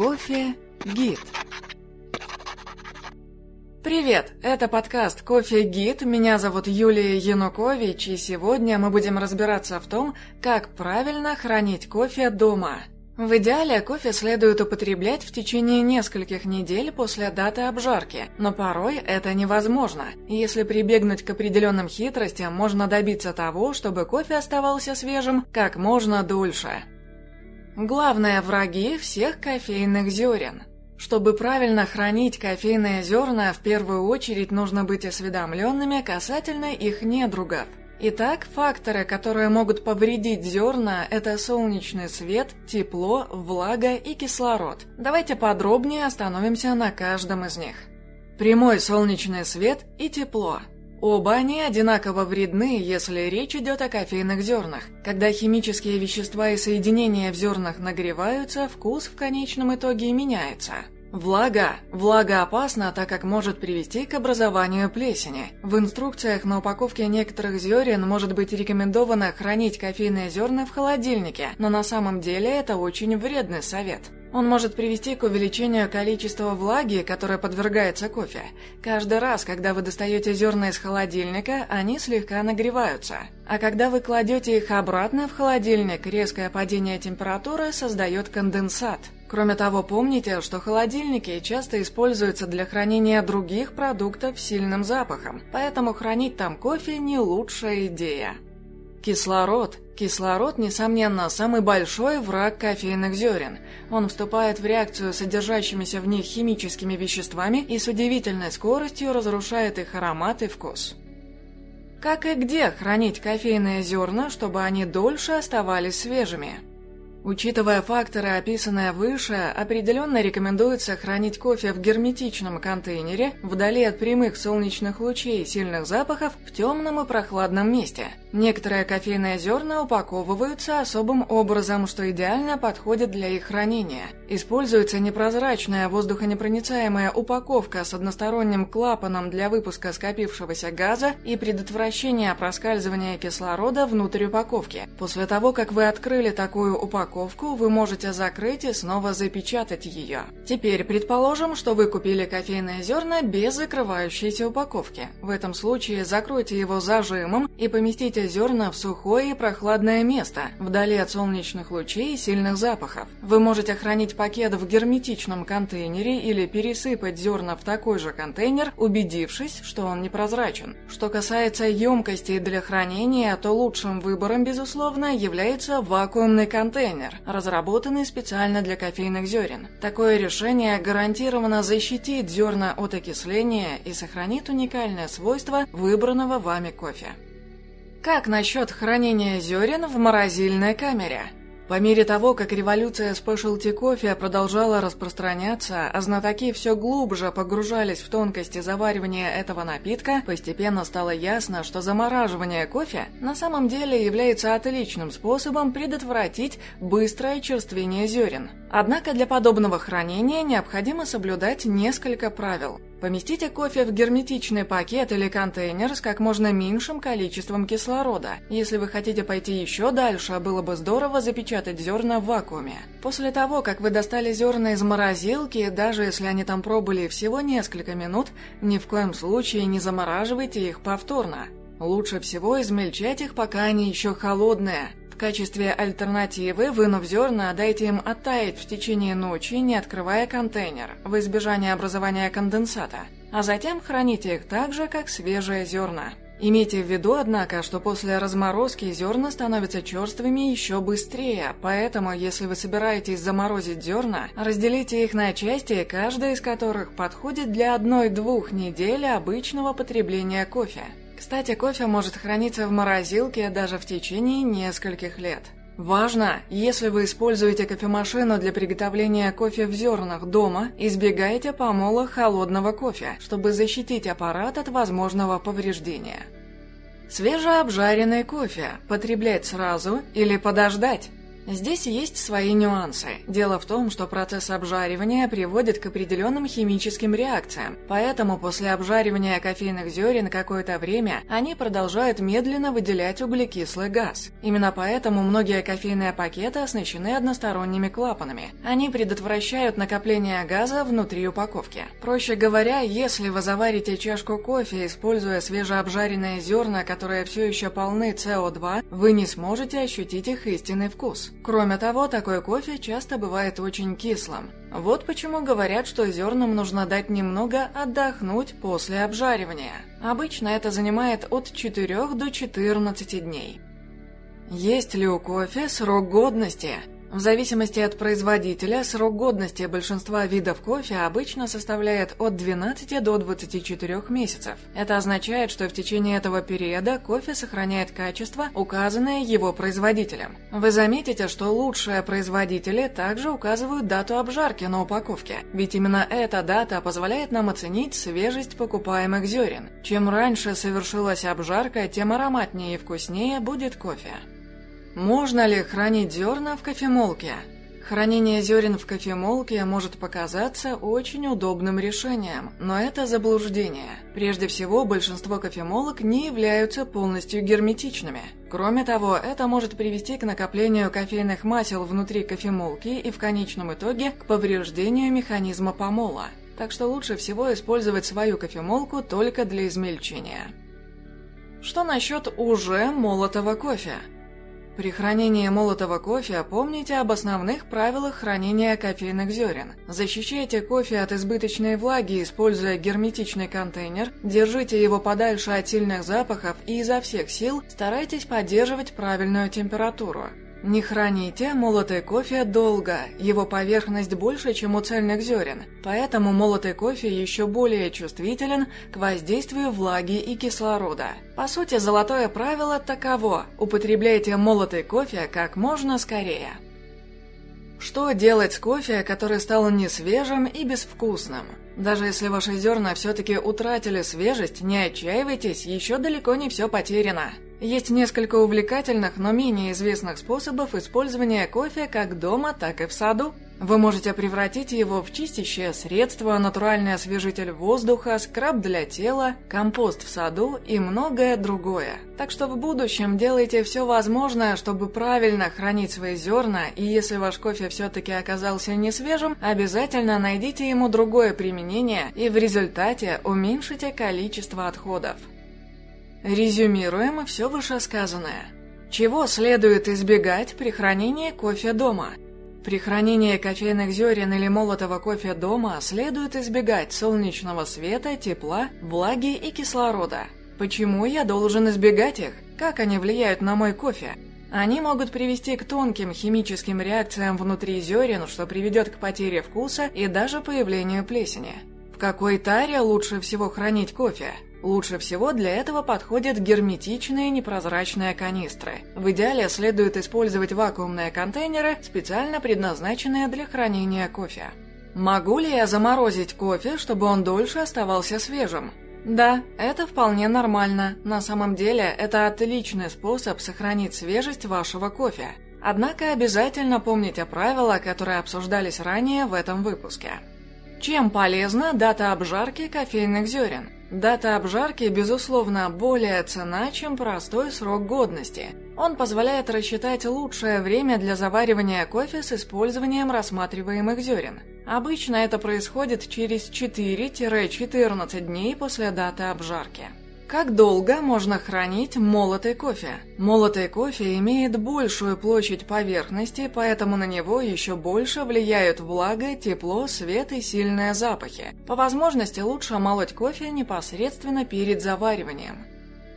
Кофе Гид. Привет, это подкаст Кофе Гид. Меня зовут Юлия Янукович, и сегодня мы будем разбираться в том, как правильно хранить кофе дома. В идеале кофе следует употреблять в течение нескольких недель после даты обжарки, но порой это невозможно. Если прибегнуть к определенным хитростям, можно добиться того, чтобы кофе оставался свежим как можно дольше. Главные враги всех кофейных зерен. Чтобы правильно хранить кофейные зерна, в первую очередь нужно быть осведомленными касательно их недругов. Итак, факторы, которые могут повредить зерна, это солнечный свет, тепло, влага и кислород. Давайте подробнее остановимся на каждом из них. Прямой солнечный свет и тепло. Оба они одинаково вредны, если речь идет о кофейных зернах. Когда химические вещества и соединения в зернах нагреваются, вкус в конечном итоге меняется. Влага. Влага опасна, так как может привести к образованию плесени. В инструкциях на упаковке некоторых зерен может быть рекомендовано хранить кофейные зерна в холодильнике, но на самом деле это очень вредный совет. Он может привести к увеличению количества влаги, которая подвергается кофе. Каждый раз, когда вы достаете зерна из холодильника, они слегка нагреваются. А когда вы кладете их обратно в холодильник, резкое падение температуры создает конденсат. Кроме того, помните, что холодильники часто используются для хранения других продуктов с сильным запахом, поэтому хранить там кофе не лучшая идея. Кислород. Кислород, несомненно, самый большой враг кофейных зерен. Он вступает в реакцию с содержащимися в них химическими веществами и с удивительной скоростью разрушает их аромат и вкус. Как и где хранить кофейные зерна, чтобы они дольше оставались свежими? Учитывая факторы, описанные выше, определенно рекомендуется хранить кофе в герметичном контейнере, вдали от прямых солнечных лучей и сильных запахов, в темном и прохладном месте. Некоторые кофейные зерна упаковываются особым образом, что идеально подходит для их хранения. Используется непрозрачная воздухонепроницаемая упаковка с односторонним клапаном для выпуска скопившегося газа и предотвращения проскальзывания кислорода внутрь упаковки. После того, как вы открыли такую упаковку, вы можете закрыть и снова запечатать ее. Теперь предположим, что вы купили кофейные зерна без закрывающейся упаковки. В этом случае закройте его зажимом и Поместите зерна в сухое и прохладное место, вдали от солнечных лучей и сильных запахов. Вы можете хранить пакет в герметичном контейнере или пересыпать зерна в такой же контейнер, убедившись, что он непрозрачен. Что касается емкостей для хранения, то лучшим выбором, безусловно, является вакуумный контейнер, разработанный специально для кофейных зерен. Такое решение гарантированно защитит зерна от окисления и сохранит уникальное свойство выбранного вами кофе. Как насчет хранения зерен в морозильной камере? По мере того, как революция спешлти кофе продолжала распространяться, а знатоки все глубже погружались в тонкости заваривания этого напитка, постепенно стало ясно, что замораживание кофе на самом деле является отличным способом предотвратить быстрое черствение зерен. Однако для подобного хранения необходимо соблюдать несколько правил. Поместите кофе в герметичный пакет или контейнер с как можно меньшим количеством кислорода. Если вы хотите пойти еще дальше, было бы здорово запечатать зерна в вакууме. После того, как вы достали зерна из морозилки, даже если они там пробыли всего несколько минут, ни в коем случае не замораживайте их повторно. Лучше всего измельчать их, пока они еще холодные качестве альтернативы, вынув зерна, дайте им оттаять в течение ночи, не открывая контейнер, в избежание образования конденсата, а затем храните их так же, как свежие зерна. Имейте в виду, однако, что после разморозки зерна становятся черствыми еще быстрее, поэтому, если вы собираетесь заморозить зерна, разделите их на части, каждая из которых подходит для одной-двух недель обычного потребления кофе. Кстати, кофе может храниться в морозилке даже в течение нескольких лет. Важно, если вы используете кофемашину для приготовления кофе в зернах дома, избегайте помола холодного кофе, чтобы защитить аппарат от возможного повреждения. Свежеобжаренный кофе потреблять сразу или подождать? Здесь есть свои нюансы. Дело в том, что процесс обжаривания приводит к определенным химическим реакциям, поэтому после обжаривания кофейных зерен какое-то время они продолжают медленно выделять углекислый газ. Именно поэтому многие кофейные пакеты оснащены односторонними клапанами. Они предотвращают накопление газа внутри упаковки. Проще говоря, если вы заварите чашку кофе, используя свежеобжаренные зерна, которые все еще полны СО2, вы не сможете ощутить их истинный Кроме того, такой кофе часто бывает очень кислым. Вот почему говорят, что зернам нужно дать немного отдохнуть после обжаривания. Обычно это занимает от 4 до 14 дней. Есть ли у кофе срок годности? В зависимости от производителя, срок годности большинства видов кофе обычно составляет от 12 до 24 месяцев. Это означает, что в течение этого периода кофе сохраняет качество, указанное его производителем. Вы заметите, что лучшие производители также указывают дату обжарки на упаковке, ведь именно эта дата позволяет нам оценить свежесть покупаемых зерен. Чем раньше совершилась обжарка, тем ароматнее и вкуснее будет кофе. Можно ли хранить зерна в кофемолке? Хранение зерен в кофемолке может показаться очень удобным решением, но это заблуждение. Прежде всего, большинство кофемолок не являются полностью герметичными. Кроме того, это может привести к накоплению кофейных масел внутри кофемолки и в конечном итоге к повреждению механизма помола. Так что лучше всего использовать свою кофемолку только для измельчения. Что насчет уже молотого кофе? При хранении молотого кофе помните об основных правилах хранения кофейных зерен. Защищайте кофе от избыточной влаги, используя герметичный контейнер, держите его подальше от сильных запахов и изо всех сил старайтесь поддерживать правильную температуру. Не храните молотый кофе долго, его поверхность больше, чем у цельных зерен, поэтому молотый кофе еще более чувствителен к воздействию влаги и кислорода. По сути, золотое правило таково – употребляйте молотый кофе как можно скорее. Что делать с кофе, который стал несвежим и безвкусным? Даже если ваши зерна все-таки утратили свежесть, не отчаивайтесь, еще далеко не все потеряно. Есть несколько увлекательных, но менее известных способов использования кофе как дома, так и в саду. Вы можете превратить его в чистящее средство, натуральный освежитель воздуха, скраб для тела, компост в саду и многое другое. Так что в будущем делайте все возможное, чтобы правильно хранить свои зерна, и если ваш кофе все-таки оказался не свежим, обязательно найдите ему другое применение и в результате уменьшите количество отходов. Резюмируем все вышесказанное. Чего следует избегать при хранении кофе дома? При хранении кофейных зерен или молотого кофе дома следует избегать солнечного света, тепла, влаги и кислорода. Почему я должен избегать их? Как они влияют на мой кофе? Они могут привести к тонким химическим реакциям внутри зерен, что приведет к потере вкуса и даже появлению плесени. В какой таре лучше всего хранить кофе? Лучше всего для этого подходят герметичные непрозрачные канистры. В идеале следует использовать вакуумные контейнеры, специально предназначенные для хранения кофе. Могу ли я заморозить кофе, чтобы он дольше оставался свежим? Да, это вполне нормально. На самом деле, это отличный способ сохранить свежесть вашего кофе. Однако обязательно помните правила, которые обсуждались ранее в этом выпуске. Чем полезна дата обжарки кофейных зерен? Дата обжарки, безусловно, более цена, чем простой срок годности. Он позволяет рассчитать лучшее время для заваривания кофе с использованием рассматриваемых зерен. Обычно это происходит через 4-14 дней после даты обжарки. Как долго можно хранить молотый кофе? Молотый кофе имеет большую площадь поверхности, поэтому на него еще больше влияют влага, тепло, свет и сильные запахи. По возможности лучше молоть кофе непосредственно перед завариванием.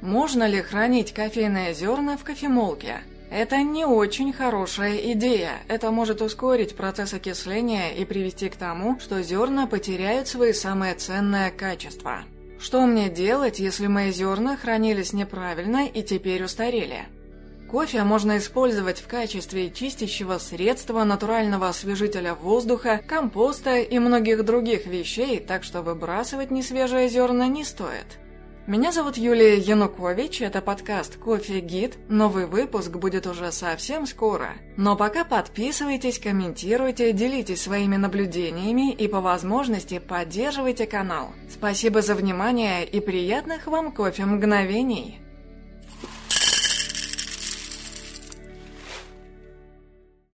Можно ли хранить кофейные зерна в кофемолке? Это не очень хорошая идея. Это может ускорить процесс окисления и привести к тому, что зерна потеряют свои самые ценные качества. Что мне делать, если мои зерна хранились неправильно и теперь устарели? Кофе можно использовать в качестве чистящего средства, натурального освежителя воздуха, компоста и многих других вещей, так что выбрасывать несвежие зерна не стоит. Меня зовут Юлия Янукович, это подкаст «Кофе Гид». Новый выпуск будет уже совсем скоро. Но пока подписывайтесь, комментируйте, делитесь своими наблюдениями и по возможности поддерживайте канал. Спасибо за внимание и приятных вам кофе мгновений!